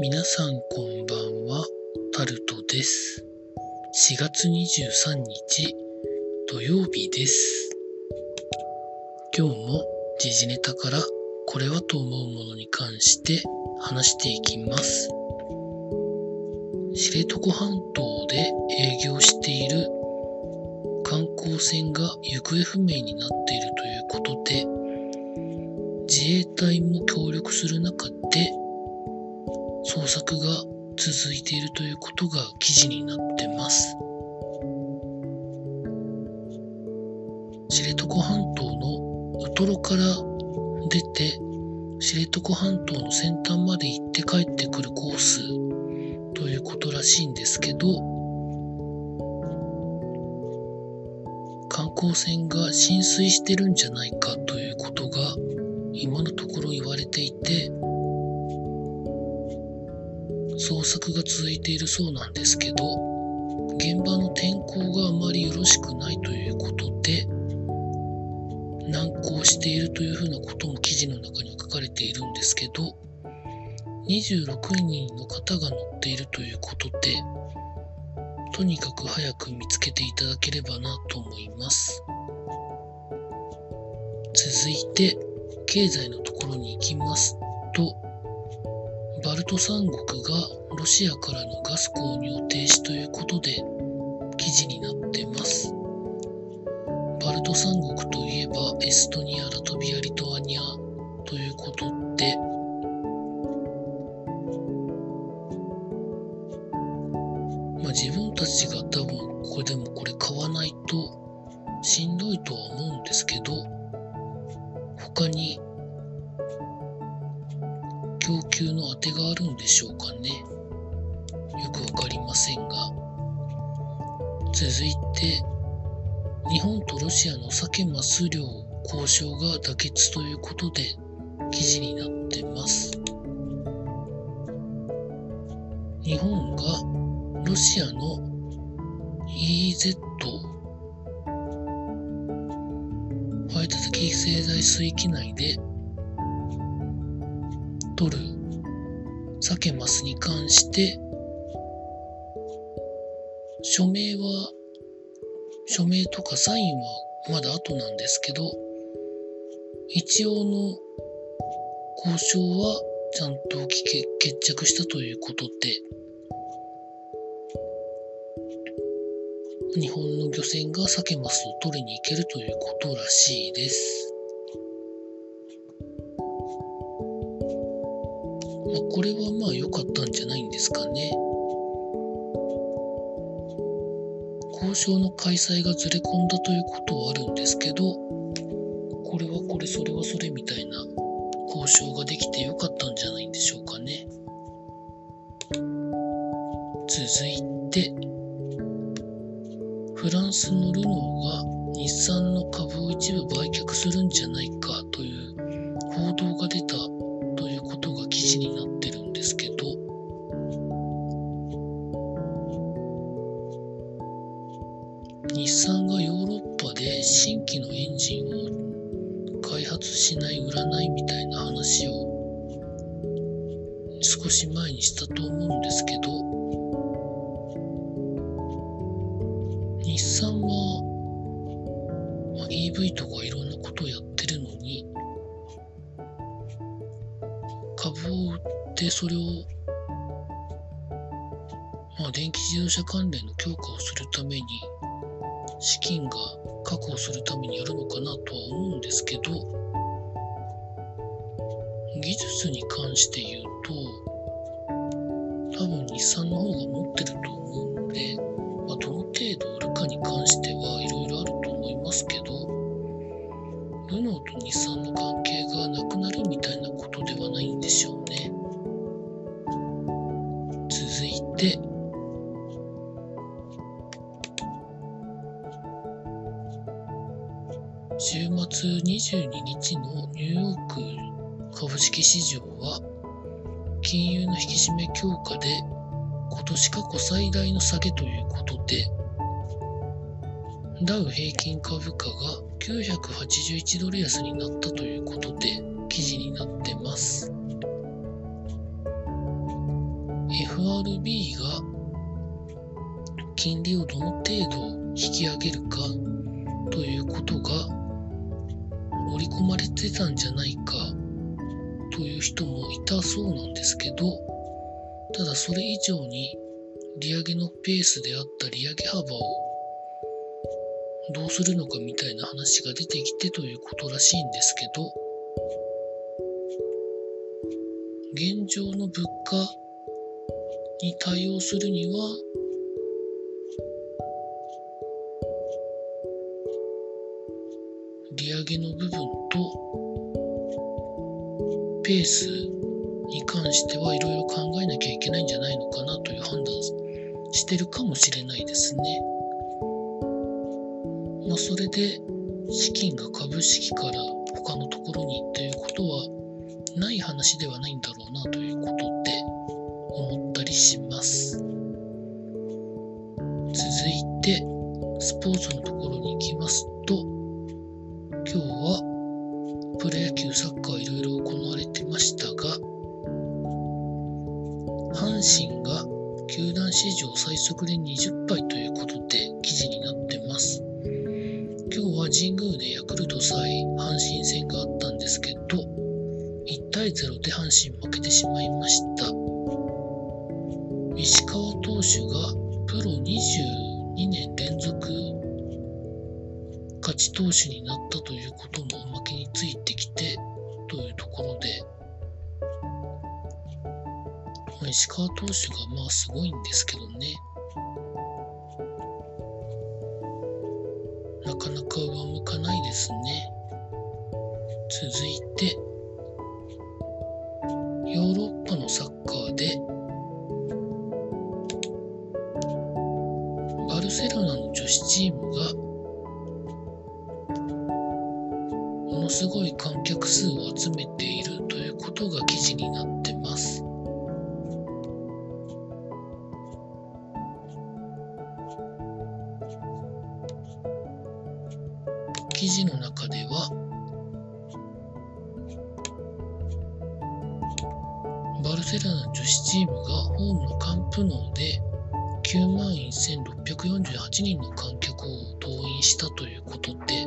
皆さんこんばんは、タルトです。4月23日土曜日です。今日も時事ネタからこれはと思うものに関して話していきます。知床半島で営業している観光船が行方不明になっているということで、自衛隊も協力する中で捜索が続いているということが記事になってます。知床半島のウトロから出て知床半島の先端まで行って帰ってくるコースということらしいんですけど観光船が浸水してるんじゃないかということが今のところ言われていて捜索が続いているそうなんですけど現場の天候があまりよろしくないということで難航しているというふうなことも記事の中には書かれているんですけど26人の方が乗っているということでとにかく早く見つけていただければなと思います。続いて経済のところに行きますとバルト三国がロシアからのガス購入停止ということで記事になってます。バルト三国といえばエストニア、ラトビア、リトアニアということでまあ自分たちが多分これでもこれ買わないとしんどいとは思うんですけど他に供給の当てがあるんでしょうかね。よくわかりませんが。続いて日本とロシアの鮭マス漁交渉が妥結ということで記事になってます。日本がロシアの EZ 排他的経済水域内で取る鮭マスに関して署名は署名とかサインはまだ後なんですけど一応の交渉はちゃんと決着したということで日本の漁船が鮭マスを取りに行けるということらしいです。これはまあ良かったんじゃないんですかね。交渉の開催がずれ込んだということはあるんですけど、これはこれ、それはそれみたいな交渉ができて良かったんじゃないんでしょうかね。続いて、フランスのルノーが日産の株を一部売却するんじゃない少し前にしたと思うんですけど日産は、まあ、EV とかいろんなことをやってるのに株を売ってそれをまあ電気自動車関連の強化をするために資金が確保するためにやるのかなとは思うんですけど技術に関して言うと多分日産の方が持ってると思うので、まあ、どの程度売るかに関してはいろいろあると思いますけどルノーと日産の関係がなくなるみたいなことではないんでしょうね。続いて。週末22日のニューヨーク株式市場は金融の引き締め強化で今年過去最大の下げということでダウ平均株価が981ドル安になったということで記事になってます。FRB が金利をどの程度引き上げるかということが織り込まれてたんじゃないか。という人もいたそうなんですけどただそれ以上に利上げのペースであった利上げ幅をどうするのかみたいな話が出てきてということらしいんですけど現状の物価に対応するには利上げの部分とペースに関してはいろいろ考えなきゃいけないんじゃないのかなという判断してるかもしれないですね。まあ、それで資金が株式から他のところにということはない話ではないんだろうなということで思ったりします。続いてスポーツの阪神が球団史上最速で20敗ということで記事になってます。今日は神宮でヤクルト対阪神戦があったんですけど、1対0で阪神負けてしまいました。石川投手がプロ22年連続勝ち投手になったということもおまけについてきてというところで、まあ、石川投手がまあすごいんですけどね。なかなか上向かないですね。続いて、ヨーロッパのサッカーで、バルセロナの女子チームが、ものすごい観客数を集めているということが記事になってます。記事の中ではバルセロナ女子チームがホームのカンプノーで9万1648人の観客を動員したということで、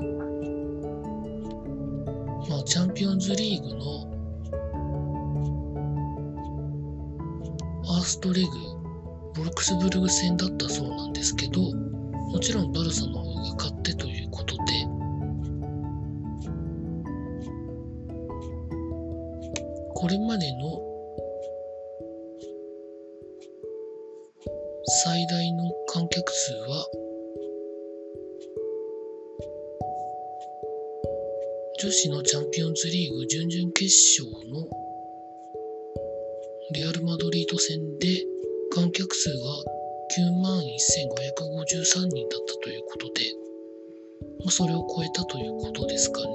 まあ、チャンピオンズリーグのファーストレグボルクスブルグ戦だったそうなんですけどもちろんバルサの方が勝ってこれまでの最大の観客数は女子のチャンピオンズリーグ準々決勝のレアル・マドリード戦で観客数が9万1553人だったということで、まあ、それを超えたということですかね。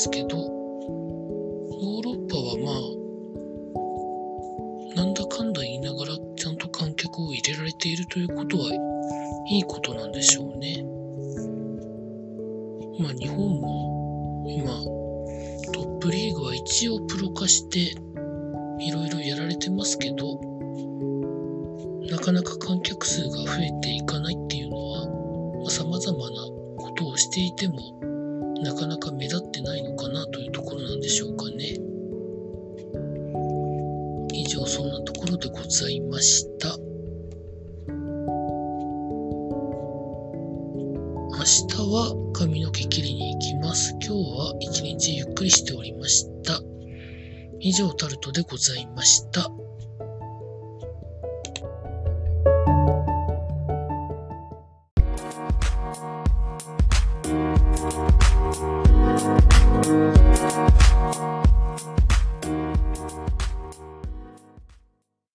ですけど、ヨーロッパはまあ、なんだかんだ言いながらちゃんと観客を入れられているということはいいことなんでしょうね。まあ日本も今トップリーグは一応プロ化していろいろやられてますけど、なかなか観客数が増えていかないっていうのは、まあ、様々なことをしていてもなかなか目立ってないのかなというところなんでしょうかね。以上そんなところでございました。明日は髪の毛切りに行きます。今日は一日ゆっくりしておりました。以上タルトでございました。